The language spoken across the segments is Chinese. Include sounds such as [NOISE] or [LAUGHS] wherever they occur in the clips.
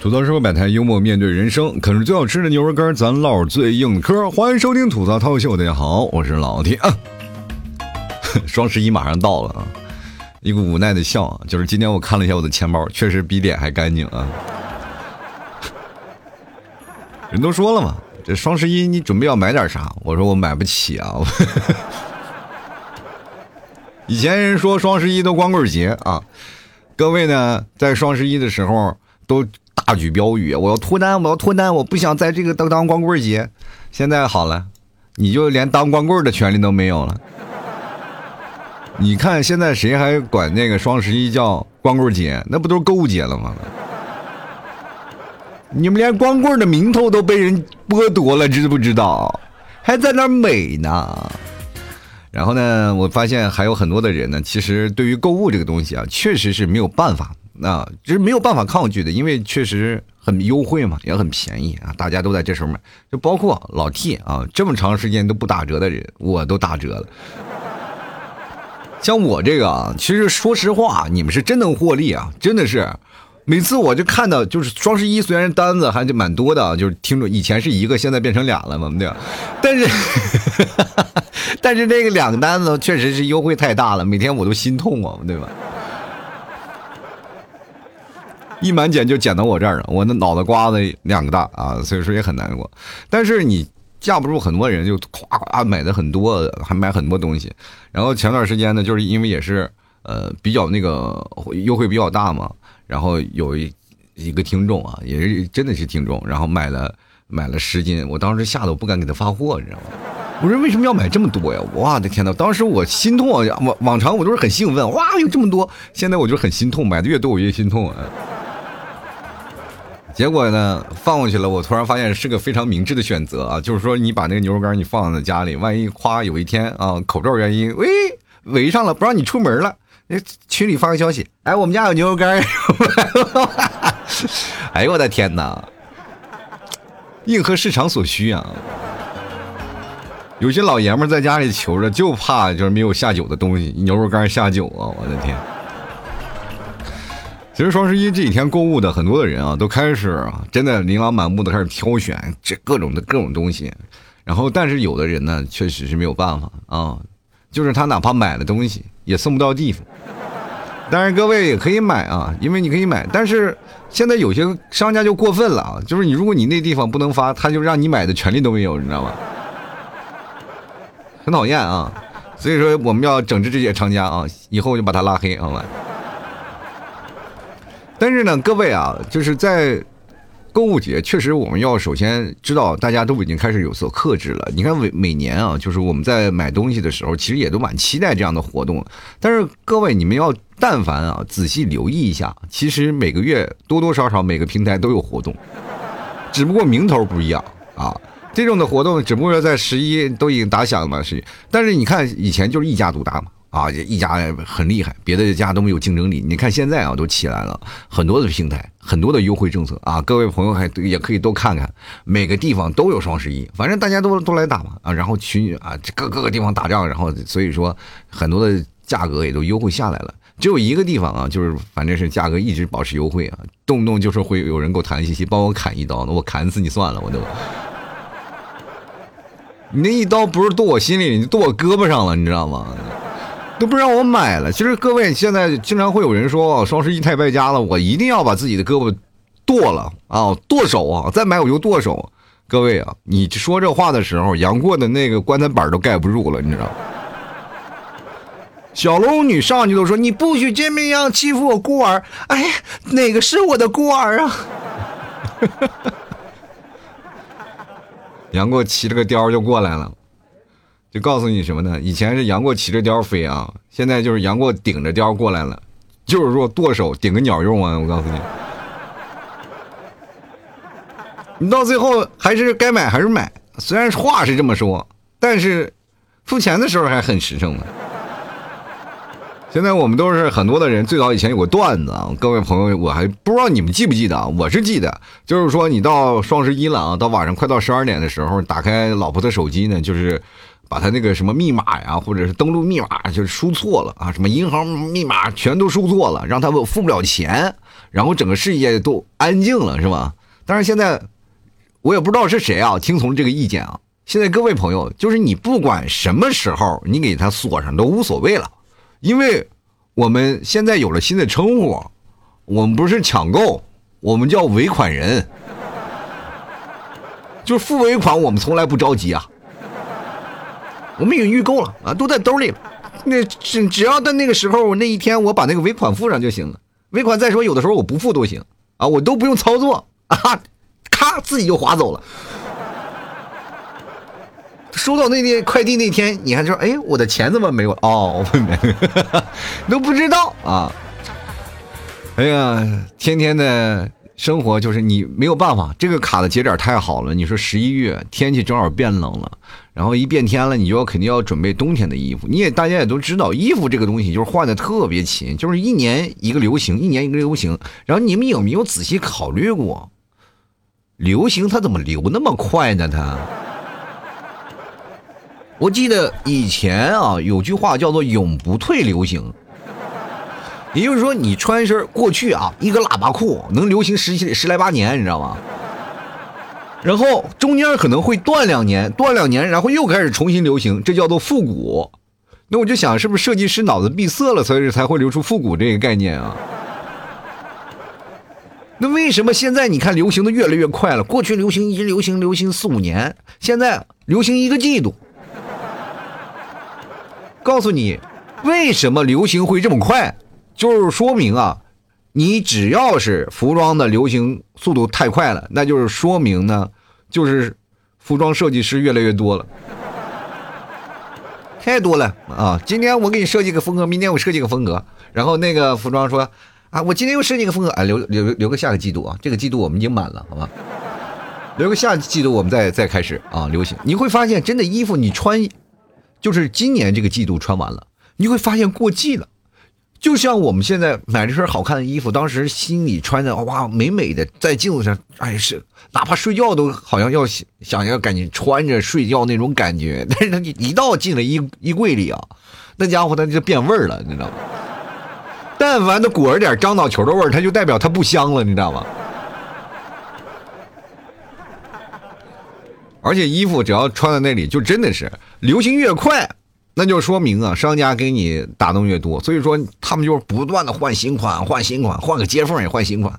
吐槽社会百态，幽默面对人生，啃着最好吃的牛肉干，咱唠最硬的嗑。欢迎收听吐槽涛秀，大家好，我是老铁啊。[LAUGHS] 双十一马上到了啊，一个无奈的笑啊，就是今天我看了一下我的钱包，确实比脸还干净啊。人都说了嘛，这双十一你准备要买点啥？我说我买不起啊。[LAUGHS] 以前人说双十一都光棍节啊，各位呢在双十一的时候都。大举标语，我要脱单，我要脱单，我不想在这个当当光棍节。现在好了，你就连当光棍的权利都没有了。你看现在谁还管那个双十一叫光棍节？那不都是购物节了吗？你们连光棍的名头都被人剥夺了，知不知道？还在那美呢。然后呢，我发现还有很多的人呢，其实对于购物这个东西啊，确实是没有办法。那这是没有办法抗拒的，因为确实很优惠嘛，也很便宜啊，大家都在这时候买，就包括老 T 啊，这么长时间都不打折的人，我都打折了。像我这个啊，其实说实话，你们是真能获利啊，真的是，每次我就看到，就是双十一虽然单子还是蛮多的啊，就是听着以前是一个，现在变成俩了嘛，对吧？但是，[LAUGHS] 但是这个两个单子确实是优惠太大了，每天我都心痛啊，对吧？一满减就减到我这儿了，我那脑袋瓜子两个大啊，所以说也很难过。但是你架不住很多人就夸夸买的很多，还买很多东西。然后前段时间呢，就是因为也是呃比较那个优惠比较大嘛，然后有一一个听众啊，也是真的是听众，然后买了买了十斤，我当时吓得我不敢给他发货，你知道吗？我说为什么要买这么多呀？我的天呐，当时我心痛啊！往往常我都是很兴奋，哇，有这么多，现在我就很心痛，买的越多我越心痛啊。结果呢，放过去了。我突然发现是个非常明智的选择啊，就是说你把那个牛肉干你放在家里，万一夸有一天啊，口罩原因，喂，围上了，不让你出门了，那群里发个消息，哎，我们家有牛肉干。[LAUGHS] 哎呦我的天哪，应和市场所需啊。有些老爷们在家里求着，就怕就是没有下酒的东西，牛肉干下酒啊，我的天。其实双十一这几天购物的很多的人啊，都开始啊，真的琳琅满目的开始挑选这各种的各种东西，然后但是有的人呢，确实是没有办法啊，就是他哪怕买了东西也送不到地方。但是各位也可以买啊，因为你可以买，但是现在有些商家就过分了啊，就是你如果你那地方不能发，他就让你买的权利都没有，你知道吗？很讨厌啊，所以说我们要整治这些商家啊，以后就把他拉黑，好吧？但是呢，各位啊，就是在购物节，确实我们要首先知道，大家都已经开始有所克制了。你看每每年啊，就是我们在买东西的时候，其实也都蛮期待这样的活动。但是各位，你们要但凡啊仔细留意一下，其实每个月多多少少每个平台都有活动，只不过名头不一样啊。这种的活动只不过在十一都已经打响了嘛，是。但是你看以前就是一家独大嘛。啊，一家很厉害，别的家都没有竞争力。你看现在啊，都起来了，很多的平台，很多的优惠政策啊。各位朋友还也可以多看看，每个地方都有双十一，反正大家都都来打嘛啊。然后群啊，各各个地方打仗，然后所以说很多的价格也都优惠下来了。只有一个地方啊，就是反正是价格一直保持优惠啊，动不动就是会有人给我弹信息，帮我砍一刀，那我砍死你算了，我都。你那一刀不是剁我心里，你剁我胳膊上了，你知道吗？都不让我买了。其实各位现在经常会有人说双十一太败家了，我一定要把自己的胳膊剁了啊，剁手啊，再买我就剁手。各位啊，你说这话的时候，杨过的那个棺材板都盖不住了，你知道吗？小龙女上去都说你不许这么样欺负我孤儿。哎，哪个是我的孤儿啊？[LAUGHS] 杨过骑着个貂就过来了。就告诉你什么呢？以前是杨过骑着貂飞啊，现在就是杨过顶着貂过来了，就是说剁手顶个鸟用啊！我告诉你，[LAUGHS] 你到最后还是该买还是买，虽然话是这么说，但是付钱的时候还很实诚的。现在我们都是很多的人，最早以前有个段子啊，各位朋友，我还不知道你们记不记得啊？我是记得，就是说你到双十一了啊，到晚上快到十二点的时候，打开老婆的手机呢，就是。把他那个什么密码呀，或者是登录密码，就输错了啊，什么银行密码全都输错了，让他付不了钱然后整个世界都安静了，是吧？但是现在我也不知道是谁啊，听从这个意见啊。现在各位朋友，就是你不管什么时候你给他锁上都无所谓了，因为我们现在有了新的称呼，我们不是抢购，我们叫尾款人，就是付尾款，我们从来不着急啊。我们已经预购了啊，都在兜里了。那只只要在那个时候，那一天我把那个尾款付上就行了。尾款再说，有的时候我不付都行啊，我都不用操作啊，咔自己就划走了。收到那天快递那天，你还说，哎，我的钱怎么没有？哦，我没，[LAUGHS] 都不知道啊。哎呀，天天的生活就是你没有办法，这个卡的节点太好了。你说十一月天气正好变冷了，然后一变天了，你就要肯定要准备冬天的衣服。你也大家也都知道，衣服这个东西就是换的特别勤，就是一年一个流行，一年一个流行。然后你们有没有仔细考虑过，流行它怎么流那么快呢？它？[LAUGHS] 我记得以前啊，有句话叫做“永不退流行”，也就是说，你穿一身过去啊，一个喇叭裤能流行十七十来八年，你知道吗？然后中间可能会断两年，断两年，然后又开始重新流行，这叫做复古。那我就想，是不是设计师脑子闭塞了，所以才会流出复古这个概念啊？那为什么现在你看流行的越来越快了？过去流行一直流行流行四五年，现在流行一个季度。告诉你，为什么流行会这么快？就是说明啊，你只要是服装的流行速度太快了，那就是说明呢，就是服装设计师越来越多了，[LAUGHS] 太多了啊！今天我给你设计个风格，明天我设计个风格，然后那个服装说啊，我今天又设计个风格，啊，留留留个下个季度啊，这个季度我们已经满了，好吧？留个下季度我们再再开始啊，流行。你会发现，真的衣服你穿。就是今年这个季度穿完了，你会发现过季了。就像我们现在买了身好看的衣服，当时心里穿的哇美美的，在镜子上，哎是，哪怕睡觉都好像要想要赶紧穿着睡觉那种感觉。但是它一到进了衣衣柜里啊，那家伙它就变味儿了，你知道吗？但凡它裹着点樟脑球的味儿，它就代表它不香了，你知道吗？而且衣服只要穿在那里，就真的是流行越快，那就说明啊，商家给你打动越多。所以说，他们就是不断的换新款，换新款，换个接缝也换新款。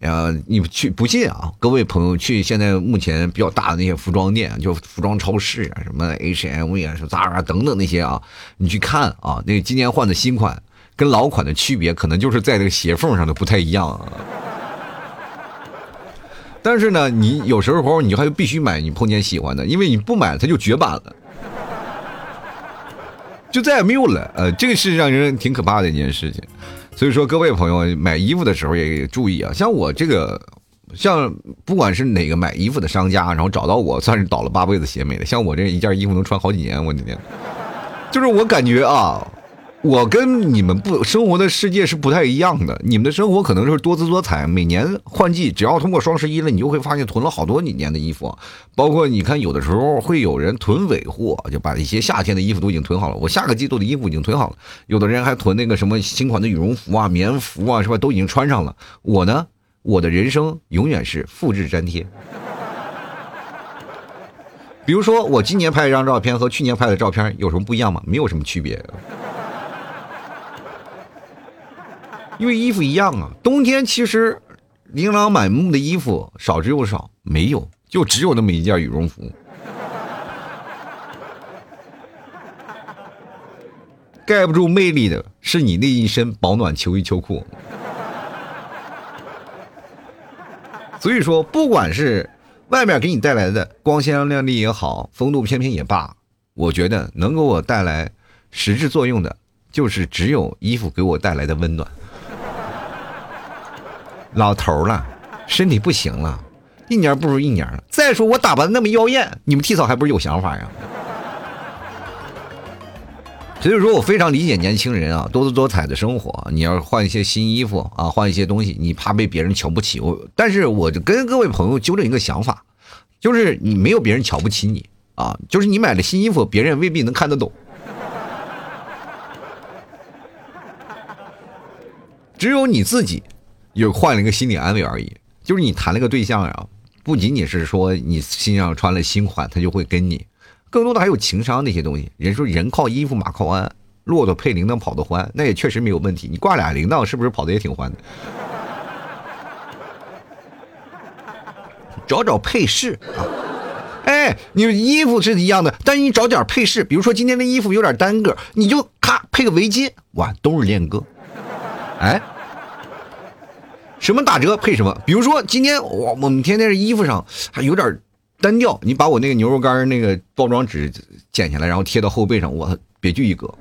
呃，你去不信啊？各位朋友去现在目前比较大的那些服装店，就服装超市啊，什么 H&M 啊，什么 Zara 等等那些啊，你去看啊，那今年换的新款跟老款的区别，可能就是在这个鞋缝上的不太一样。啊。但是呢，你有时候你还必须买你碰见喜欢的，因为你不买它就绝版了，就再也没有了。呃，这个是让人挺可怕的一件事情。所以说，各位朋友买衣服的时候也注意啊。像我这个，像不管是哪个买衣服的商家，然后找到我，算是倒了八辈子血霉了。像我这一件衣服能穿好几年，我的天，就是我感觉啊。我跟你们不生活的世界是不太一样的，你们的生活可能是多姿多彩，每年换季，只要通过双十一了，你就会发现囤了好多年的衣服，包括你看有的时候会有人囤尾货，就把一些夏天的衣服都已经囤好了，我下个季度的衣服已经囤好了，有的人还囤那个什么新款的羽绒服啊、棉服啊，是吧？都已经穿上了。我呢，我的人生永远是复制粘贴。比如说，我今年拍一张照片和去年拍的照片有什么不一样吗？没有什么区别。因为衣服一样啊，冬天其实琳琅满目的衣服少之又少，没有，就只有那么一件羽绒服。盖不住魅力的是你那一身保暖秋衣秋裤。所以说，不管是外面给你带来的光鲜亮丽也好，风度翩翩也罢，我觉得能给我带来实质作用的，就是只有衣服给我带来的温暖。老头了，身体不行了，一年不如一年了。再说我打扮的那么妖艳，你们替嫂还不是有想法呀？所以说我非常理解年轻人啊，多姿多彩的生活。你要换一些新衣服啊，换一些东西，你怕被别人瞧不起。我，但是我就跟各位朋友纠正一个想法，就是你没有别人瞧不起你啊，就是你买了新衣服，别人未必能看得懂。只有你自己。有换了一个心理安慰而已。就是你谈了个对象呀，不仅仅是说你身上穿了新款，他就会跟你，更多的还有情商那些东西。人说人靠衣服，马靠鞍，骆驼配铃铛跑得欢，那也确实没有问题。你挂俩铃铛，是不是跑得也挺欢的？找找配饰啊！哎，你衣服是一样的，但是你找点配饰，比如说今天的衣服有点单个，你就咔配个围巾，哇，都是练歌。哎，什么打折配什么？比如说今天我我们天天这衣服上还有点单调，你把我那个牛肉干那个包装纸剪下来，然后贴到后背上，我别具一格。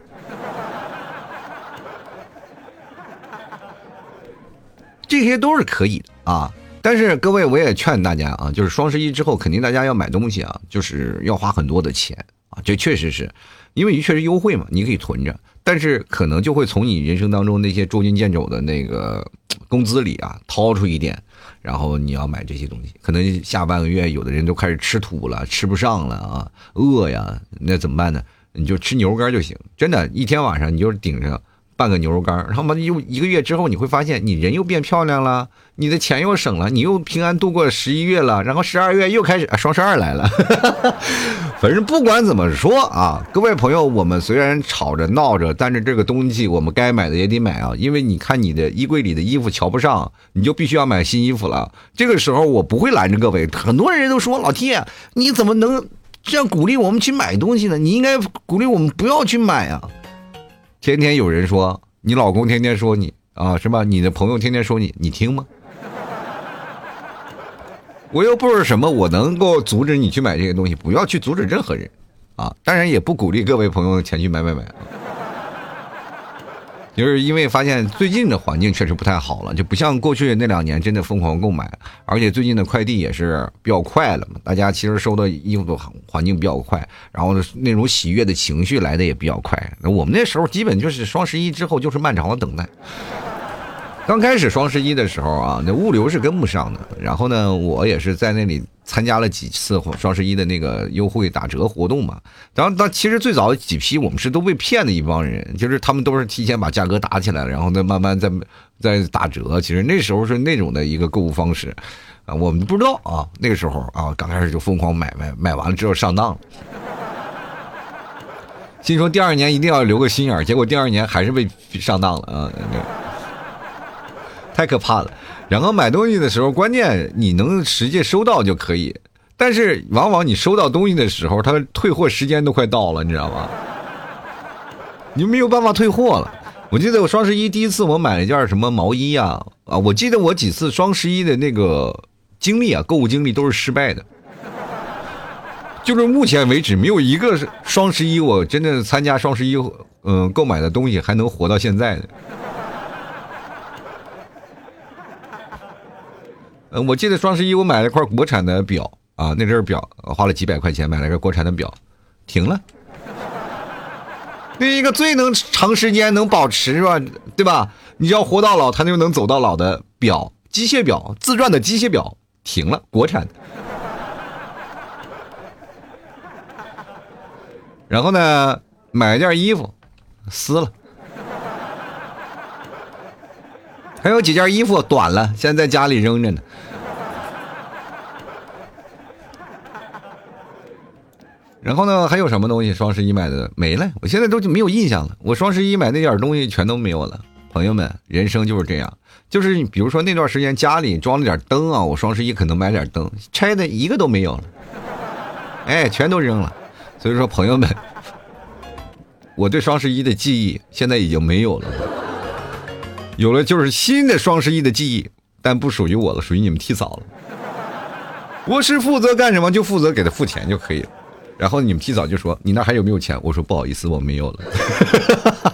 这些都是可以的啊。但是各位，我也劝大家啊，就是双十一之后，肯定大家要买东西啊，就是要花很多的钱啊，这确实是，因为你确实优惠嘛，你可以囤着，但是可能就会从你人生当中那些捉襟见肘的那个工资里啊掏出一点，然后你要买这些东西，可能下半个月有的人都开始吃土了，吃不上了啊，饿呀，那怎么办呢？你就吃牛肉干就行，真的，一天晚上你就顶着。半个牛肉干然后嘛又一个月之后，你会发现你人又变漂亮了，你的钱又省了，你又平安度过十一月了，然后十二月又开始啊双十二来了。[LAUGHS] 反正不管怎么说啊，各位朋友，我们虽然吵着闹着，但是这个东西我们该买的也得买啊，因为你看你的衣柜里的衣服瞧不上，你就必须要买新衣服了。这个时候我不会拦着各位，很多人都说老 T，你怎么能这样鼓励我们去买东西呢？你应该鼓励我们不要去买啊。天天有人说你老公天天说你啊，是吧？你的朋友天天说你，你听吗？我又不是什么，我能够阻止你去买这些东西，不要去阻止任何人，啊，当然也不鼓励各位朋友前去买买买。就是因为发现最近的环境确实不太好了，就不像过去那两年真的疯狂购买，而且最近的快递也是比较快了嘛。大家其实收到衣服的环境比较快，然后那种喜悦的情绪来的也比较快。那我们那时候基本就是双十一之后就是漫长的等待。刚开始双十一的时候啊，那物流是跟不上的。然后呢，我也是在那里参加了几次双十一的那个优惠打折活动嘛。然后，当其实最早几批我们是都被骗的一帮人，就是他们都是提前把价格打起来了，然后再慢慢再再打折。其实那时候是那种的一个购物方式啊，我们不知道啊。那个时候啊，刚开始就疯狂买买买完了之后上当了，心说第二年一定要留个心眼儿结果第二年还是被上当了啊。太可怕了，然后买东西的时候，关键你能实际收到就可以，但是往往你收到东西的时候，它退货时间都快到了，你知道吗？你没有办法退货了。我记得我双十一第一次我买了一件什么毛衣呀，啊，我记得我几次双十一的那个经历啊，购物经历都是失败的，就是目前为止没有一个双十一我真的参加双十一嗯购买的东西还能活到现在的。我记得双十一我买了块国产的表啊，那阵表花了几百块钱买了个国产的表，停了。那一个最能长时间能保持是吧？对吧？你要活到老，它就能走到老的表，机械表，自转的机械表停了，国产的。然后呢，买了件衣服，撕了。还有几件衣服短了，现在在家里扔着呢。然后呢，还有什么东西双十一买的没了？我现在都就没有印象了。我双十一买那点东西全都没有了。朋友们，人生就是这样，就是比如说那段时间家里装了点灯啊，我双十一可能买点灯，拆的一个都没有了，哎，全都扔了。所以说，朋友们，我对双十一的记忆现在已经没有了。有了就是新的双十一的记忆，但不属于我了，属于你们替嫂了。我是负责干什么，就负责给他付钱就可以了。然后你们提早就说：“你那还有没有钱？”我说：“不好意思，我没有了。[LAUGHS] ”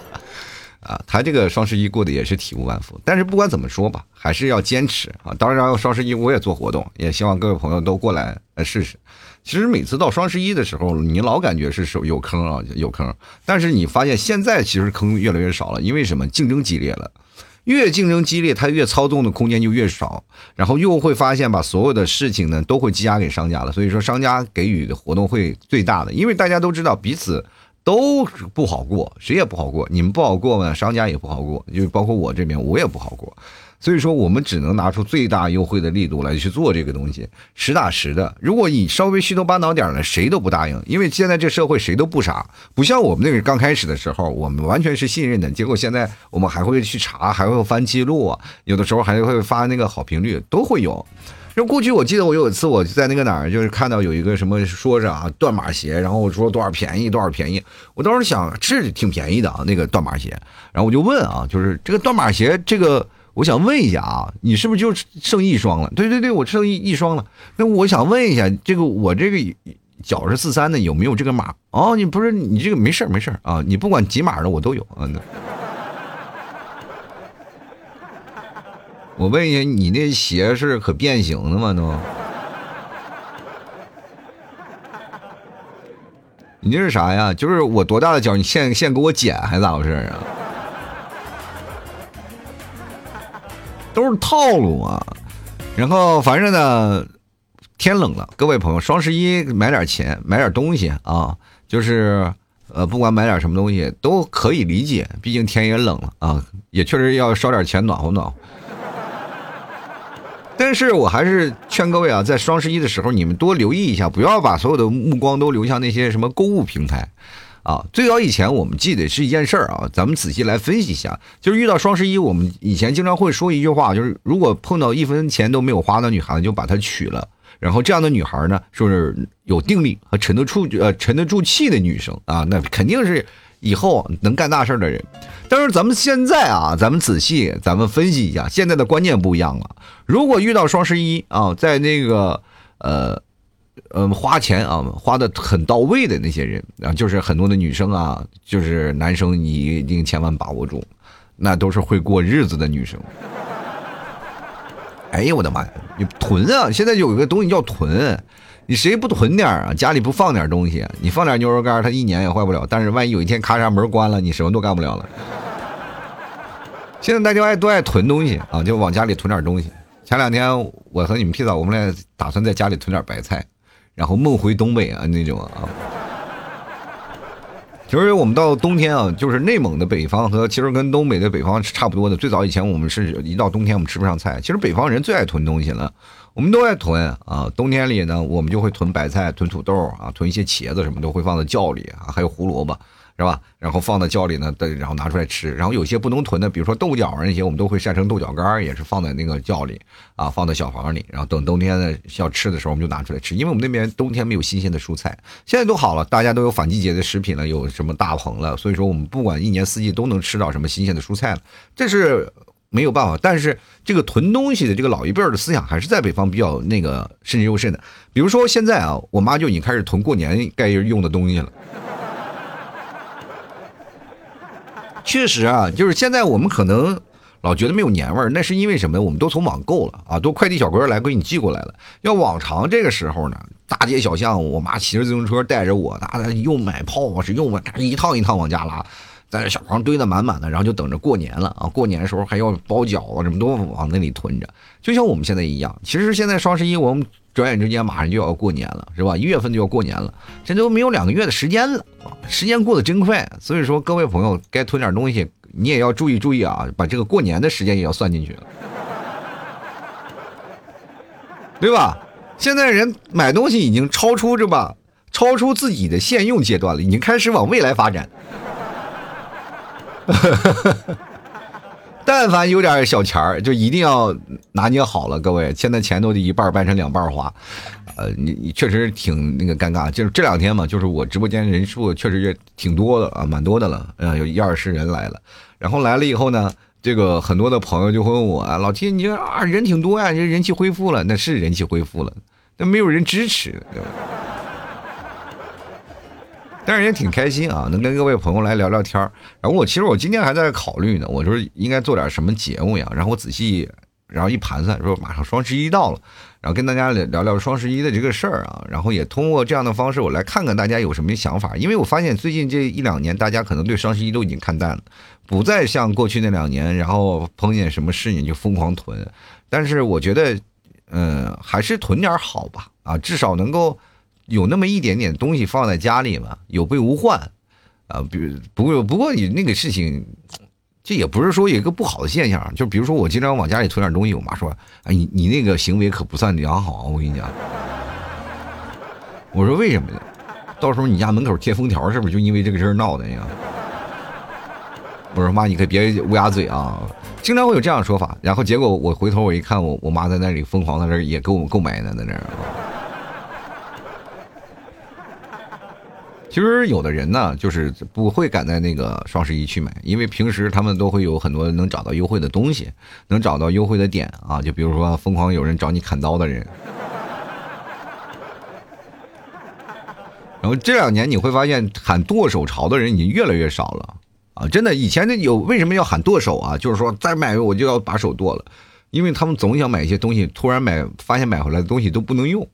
啊，他这个双十一过得也是体无完肤。但是不管怎么说吧，还是要坚持啊。当然，双十一我也做活动，也希望各位朋友都过来来试试。其实每次到双十一的时候，你老感觉是有有坑啊，有坑。但是你发现现在其实坑越来越少了，因为什么？竞争激烈了。越竞争激烈，他越操纵的空间就越少，然后又会发现把所有的事情呢都会积压给商家了。所以说，商家给予的活动会最大的，因为大家都知道彼此都不好过，谁也不好过。你们不好过呢，商家也不好过，就包括我这边，我也不好过。所以说，我们只能拿出最大优惠的力度来去做这个东西，实打实的。如果你稍微虚头巴脑点儿的，谁都不答应，因为现在这社会谁都不傻，不像我们那个刚开始的时候，我们完全是信任的。结果现在我们还会去查，还会翻记录，有的时候还会发那个好评率，都会有。就过去我记得我有一次我在那个哪儿，就是看到有一个什么说着啊断码鞋，然后我说多少便宜多少便宜，我当时想是挺便宜的啊那个断码鞋，然后我就问啊，就是这个断码鞋这个。我想问一下啊，你是不是就剩一双了？对对对，我剩一一双了。那我想问一下，这个我这个脚是四三的，有没有这个码？哦，你不是你这个没事没事啊，你不管几码的我都有啊。我问一下，你那鞋是可变形的吗？都？你这是啥呀？就是我多大的脚，你现现给我剪还咋回事啊？都是套路啊，然后反正呢，天冷了，各位朋友，双十一买点钱，买点东西啊，就是呃，不管买点什么东西都可以理解，毕竟天也冷了啊，也确实要烧点钱暖和暖和。但是我还是劝各位啊，在双十一的时候，你们多留意一下，不要把所有的目光都流向那些什么购物平台。啊，最早以前我们记得是一件事儿啊，咱们仔细来分析一下，就是遇到双十一，我们以前经常会说一句话，就是如果碰到一分钱都没有花的女孩子，就把她娶了。然后这样的女孩呢，是有定力和沉得住呃沉得住气的女生啊，那肯定是以后能干大事的人。但是咱们现在啊，咱们仔细咱们分析一下，现在的观念不一样了。如果遇到双十一啊，在那个呃。嗯，花钱啊，花的很到位的那些人啊，就是很多的女生啊，就是男生，你一定千万把握住，那都是会过日子的女生。哎呀，我的妈呀，你囤啊！现在有一个东西叫囤，你谁不囤点啊？家里不放点东西，你放点牛肉干，它一年也坏不了。但是万一有一天咔嚓门关了，你什么都干不了了。现在大家爱都爱囤东西啊，就往家里囤点东西。前两天我和你们屁嫂，我们俩打算在家里囤点白菜。然后梦回东北啊，那种啊，其实我们到冬天啊，就是内蒙的北方和其实跟东北的北方是差不多的。最早以前我们是一到冬天我们吃不上菜，其实北方人最爱囤东西了，我们都爱囤啊。冬天里呢，我们就会囤白菜、囤土豆啊，囤一些茄子什么都会放在窖里啊，还有胡萝卜。是吧？然后放在窖里呢，然后拿出来吃。然后有些不能囤的，比如说豆角啊那些，我们都会晒成豆角干也是放在那个窖里啊，放在小房里。然后等冬天呢要吃的时候，我们就拿出来吃。因为我们那边冬天没有新鲜的蔬菜，现在都好了，大家都有反季节的食品了，有什么大棚了，所以说我们不管一年四季都能吃到什么新鲜的蔬菜了。这是没有办法，但是这个囤东西的这个老一辈的思想还是在北方比较那个慎之又慎的。比如说现在啊，我妈就已经开始囤过年该用的东西了。确实啊，就是现在我们可能老觉得没有年味儿，那是因为什么？我们都从网购了啊，都快递小哥来给你寄过来了。要往常这个时候呢，大街小巷，我妈骑着自行车带着我，那又买炮是又买，一趟一趟往家拉，在这小筐堆得满满的，然后就等着过年了啊！过年的时候还要包饺子，什么都往那里囤着，就像我们现在一样。其实现在双十一，我们转眼之间马上就要过年了，是吧？一月份就要过年了，这都没有两个月的时间了。时间过得真快，所以说各位朋友该囤点东西，你也要注意注意啊，把这个过年的时间也要算进去，对吧？现在人买东西已经超出这吧，超出自己的现用阶段了，已经开始往未来发展。[LAUGHS] 但凡有点小钱儿，就一定要拿捏好了，各位。现在钱都得一半掰成两半花，呃，你你确实挺那个尴尬。就是这两天嘛，就是我直播间人数确实也挺多的啊，蛮多的了，呃，有一二十人来了。然后来了以后呢，这个很多的朋友就会问我啊，老铁，你这啊人挺多呀，这人气恢复了，那是人气恢复了，但没有人支持，对吧？但是也挺开心啊，能跟各位朋友来聊聊天然后我其实我今天还在考虑呢，我说应该做点什么节目呀。然后我仔细，然后一盘算，说马上双十一到了，然后跟大家聊聊双十一的这个事儿啊。然后也通过这样的方式，我来看看大家有什么想法。因为我发现最近这一两年，大家可能对双十一都已经看淡了，不再像过去那两年，然后碰见什么事情就疯狂囤。但是我觉得，嗯，还是囤点好吧，啊，至少能够。有那么一点点东西放在家里嘛，有备无患，啊，比如不过不过你那个事情，这也不是说有一个不好的现象，就比如说我经常往家里囤点东西，我妈说，哎，你你那个行为可不算良好，我跟你讲。我说为什么呢？到时候你家门口贴封条，是不是就因为这个事儿闹的呀？我说妈，你可别乌鸦嘴啊！经常会有这样的说法，然后结果我回头我一看，我我妈在那里疯狂在那也给我们购买呢，在那儿。其实有的人呢，就是不会赶在那个双十一去买，因为平时他们都会有很多能找到优惠的东西，能找到优惠的点啊，就比如说疯狂有人找你砍刀的人。[LAUGHS] 然后这两年你会发现喊剁手潮的人已经越来越少了啊！真的，以前的有为什么要喊剁手啊？就是说再买我就要把手剁了，因为他们总想买一些东西，突然买发现买回来的东西都不能用。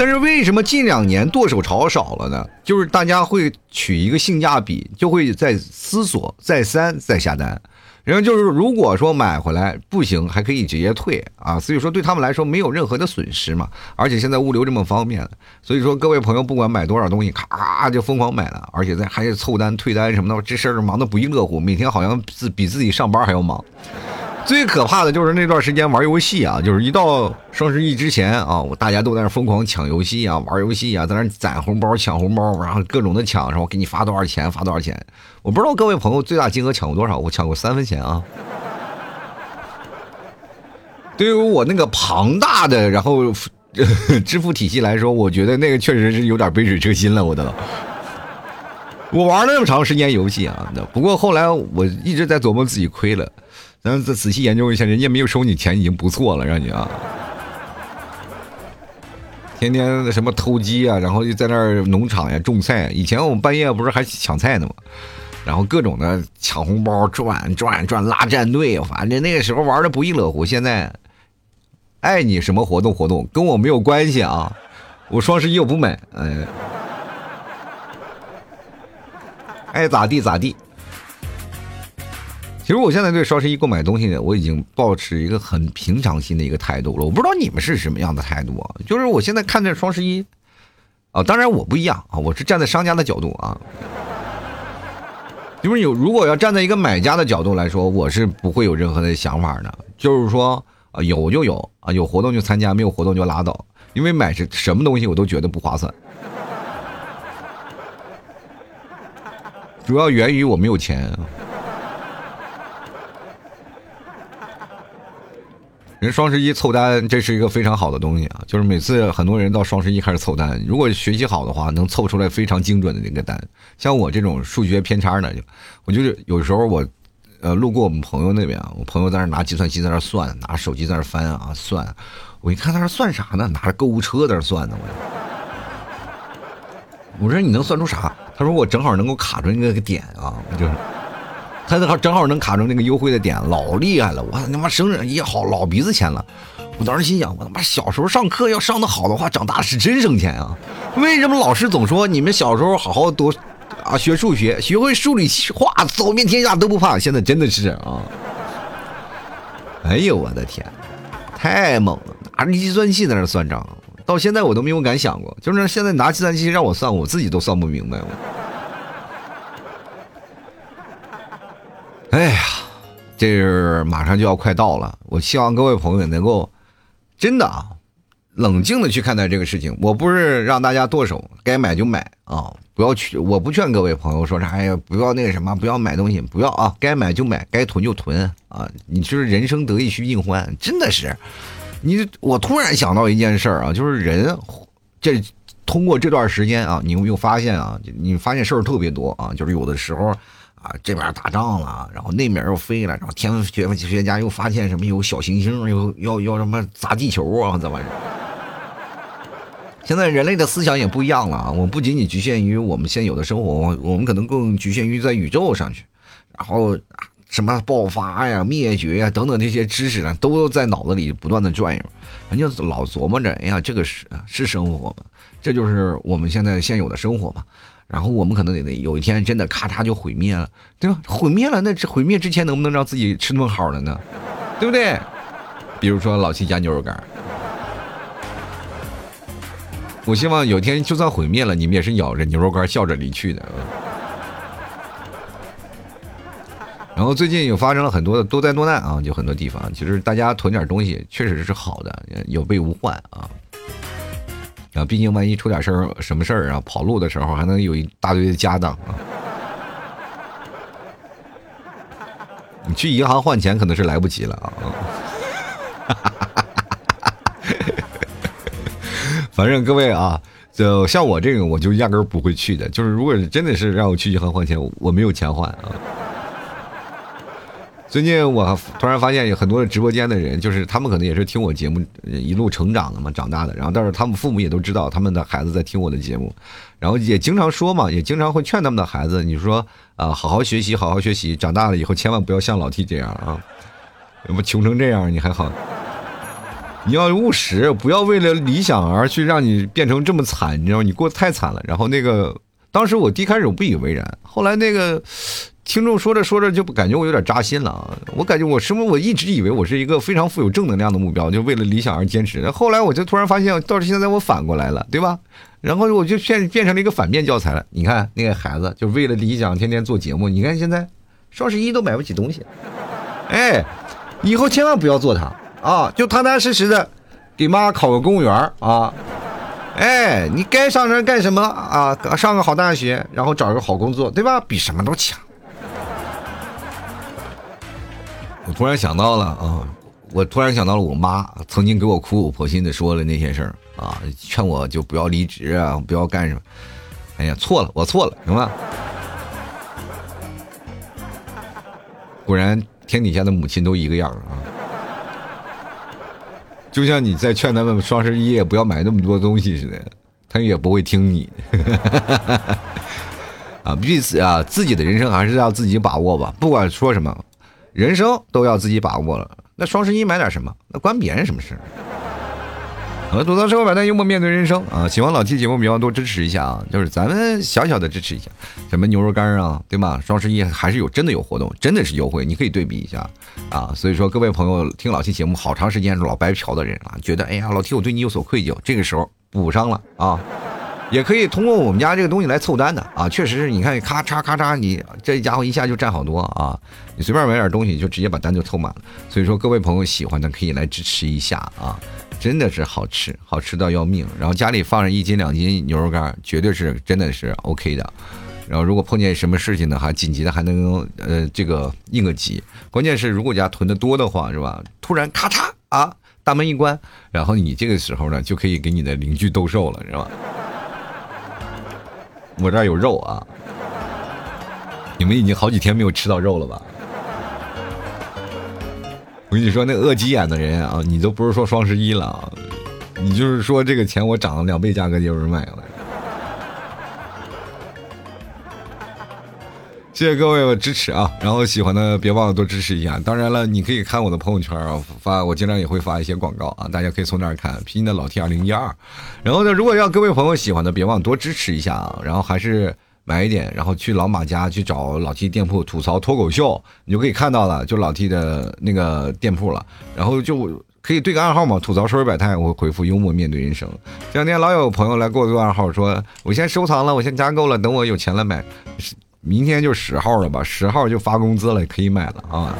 但是为什么近两年剁手潮少了呢？就是大家会取一个性价比，就会在思索再三再下单。然后就是，如果说买回来不行，还可以直接退啊，所以说对他们来说没有任何的损失嘛。而且现在物流这么方便，所以说各位朋友不管买多少东西，咔就疯狂买了，而且在还是凑单退单什么的，这事儿忙得不亦乐乎，每天好像自比自己上班还要忙。最可怕的就是那段时间玩游戏啊，就是一到双十一之前啊，我大家都在那疯狂抢游戏啊，玩游戏啊，在那攒红包、抢红包，然后各种的抢，然后给你发多少钱，发多少钱。我不知道各位朋友最大金额抢过多少，我抢过三分钱啊。对于我那个庞大的然后 [LAUGHS] 支付体系来说，我觉得那个确实是有点杯水车薪了，我的。我玩了那么长时间游戏啊，不过后来我一直在琢磨自己亏了。咱再仔细研究一下，人家没有收你钱已经不错了，让你啊，天天什么偷鸡啊，然后就在那儿农场呀种菜。以前我们半夜不是还抢菜呢吗？然后各种的抢红包、转转转拉战队，反正那个时候玩的不亦乐乎。现在爱你什么活动活动跟我没有关系啊，我双十一我不买，哎，爱咋地咋地。其实我现在对双十一购买东西呢，我已经保持一个很平常心的一个态度了。我不知道你们是什么样的态度啊？就是我现在看这双十一，啊，当然我不一样啊，我是站在商家的角度啊。因为有如果要站在一个买家的角度来说，我是不会有任何的想法的。就是说啊，有就有啊，有活动就参加，没有活动就拉倒。因为买是什么东西我都觉得不划算，主要源于我没有钱。人双十一凑单，这是一个非常好的东西啊！就是每次很多人到双十一开始凑单，如果学习好的话，能凑出来非常精准的那个单。像我这种数学偏差的，我就是有时候我，呃，路过我们朋友那边啊，我朋友在那拿计算器在那算，拿手机在那翻啊算，我一看他那算啥呢？拿着购物车在那算呢，我，我说你能算出啥？他说我正好能够卡住那个点啊，就是。他正好正好能卡住那个优惠的点，老厉害了！我他妈生日也好老鼻子钱了。我当时心想，我他妈小时候上课要上的好的话，长大是真省钱啊！为什么老师总说你们小时候好好多啊学数学，学会数理化，走遍天下都不怕？现在真的是啊！哎呦我的天，太猛了！拿着计算器在那算账，到现在我都没有敢想过，就是现在拿计算器让我算，我自己都算不明白。哎呀，这是马上就要快到了，我希望各位朋友能够真的啊，冷静的去看待这个事情。我不是让大家剁手，该买就买啊，不要去。我不劝各位朋友说啥，哎呀，不要那个什么，不要买东西，不要啊，该买就买，该囤就囤啊。你就是人生得意须尽欢，真的是。你我突然想到一件事儿啊，就是人这通过这段时间啊，你有没有发现啊？你发现事儿特别多啊，就是有的时候。啊，这边打仗了，然后那面又飞了，然后天文学学家又发现什么有小行星，又要要什么砸地球啊，怎么？现在人类的思想也不一样了啊！我们不仅仅局限于我们现有的生活，我们可能更局限于在宇宙上去，然后什么爆发呀、灭绝呀等等这些知识呢，都在脑子里不断的转悠，人家老琢磨着，哎呀，这个是是生活吗？这就是我们现在现有的生活吧。然后我们可能得有一天真的咔嚓就毁灭了，对吧？毁灭了，那这毁灭之前能不能让自己吃顿好的呢？对不对？比如说老七家牛肉干。我希望有一天就算毁灭了，你们也是咬着牛肉干笑着离去的。然后最近有发生了很多的多灾多难啊，就很多地方，其实大家囤点东西确实是好的，有备无患啊。啊，毕竟万一出点事儿，什么事儿啊？跑路的时候还能有一大堆的家当啊。[LAUGHS] 你去银行换钱可能是来不及了啊。[LAUGHS] 反正各位啊，就像我这个，我就压根儿不会去的。就是如果真的是让我去银行换钱，我没有钱换啊。最近我突然发现有很多的直播间的人，就是他们可能也是听我节目一路成长的嘛，长大的。然后，但是他们父母也都知道他们的孩子在听我的节目，然后也经常说嘛，也经常会劝他们的孩子，你说啊，好好学习，好好学习，长大了以后千万不要像老 T 这样啊，怎么穷成这样你还好？你要务实，不要为了理想而去让你变成这么惨，你知道吗你过得太惨了。然后那个，当时我第一开始我不以为然，后来那个。听众说着说着就感觉我有点扎心了啊！我感觉我什么？我一直以为我是一个非常富有正能量的目标，就为了理想而坚持。后来我就突然发现，到现在我反过来了，对吧？然后我就变变成了一个反面教材了。你看那个孩子，就为了理想天天做节目。你看现在双十一都买不起东西，哎，以后千万不要做他啊！就踏踏实实的给妈考个公务员啊！哎，你该上这干什么啊？上个好大学，然后找一个好工作，对吧？比什么都强。我突然想到了啊，我突然想到了我妈曾经给我苦口婆心的说了那些事儿啊，劝我就不要离职啊，不要干什么。哎呀，错了，我错了，行吧？果然天底下的母亲都一个样啊，就像你在劝他们双十一也不要买那么多东西似的，他也不会听你。[LAUGHS] 啊，彼此啊，自己的人生还是要自己把握吧，不管说什么。人生都要自己把握了。那双十一买点什么？那关别人什么事？好，吐槽生活百态，幽默面对人生啊！喜欢老 T 节目，别忘多支持一下啊！就是咱们小小的支持一下，什么牛肉干啊，对吧？双十一还是有真的有活动，真的是优惠，你可以对比一下啊！所以说，各位朋友听老 T 节目好长时间老白嫖的人啊，觉得哎呀，老 T 我对你有所愧疚，这个时候补上了啊！也可以通过我们家这个东西来凑单的啊，确实是你看咔嚓咔嚓，你这家伙一下就占好多啊，你随便买点东西就直接把单就凑满了。所以说各位朋友喜欢的可以来支持一下啊，真的是好吃，好吃到要命。然后家里放上一斤两斤牛肉干，绝对是真的是 OK 的。然后如果碰见什么事情呢，还紧急的还能呃这个应个急。关键是如果家囤的多的话是吧？突然咔嚓啊，大门一关，然后你这个时候呢就可以给你的邻居兜售了，是吧？我这儿有肉啊！你们已经好几天没有吃到肉了吧？我跟你说，那饿急眼的人啊，你都不是说双十一了，你就是说这个钱我涨了两倍价格有人买了。谢谢各位的支持啊！然后喜欢的别忘了多支持一下。当然了，你可以看我的朋友圈啊，发我经常也会发一些广告啊，大家可以从那儿看。拼音的老 T 二零一二。然后呢，如果要各位朋友喜欢的，别忘多支持一下啊！然后还是买一点，然后去老马家去找老 T 店铺吐槽脱口秀，你就可以看到了，就老 T 的那个店铺了。然后就可以对个暗号嘛，吐槽说说百态，我会回复幽默面对人生。这两天老有朋友来给我对暗号，说我先收藏了，我先加购了，等我有钱了买。明天就十号了吧，十号就发工资了，可以买了啊。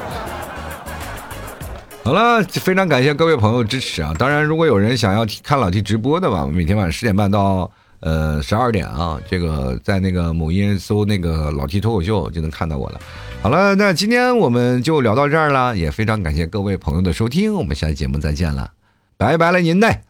好了，非常感谢各位朋友支持啊！当然，如果有人想要看老 T 直播的吧，每天晚上十点半到呃十二点啊，这个在那个某音搜那个老 T 脱口秀就能看到我了。好了，那今天我们就聊到这儿了，也非常感谢各位朋友的收听，我们下期节目再见了，拜拜了您嘞。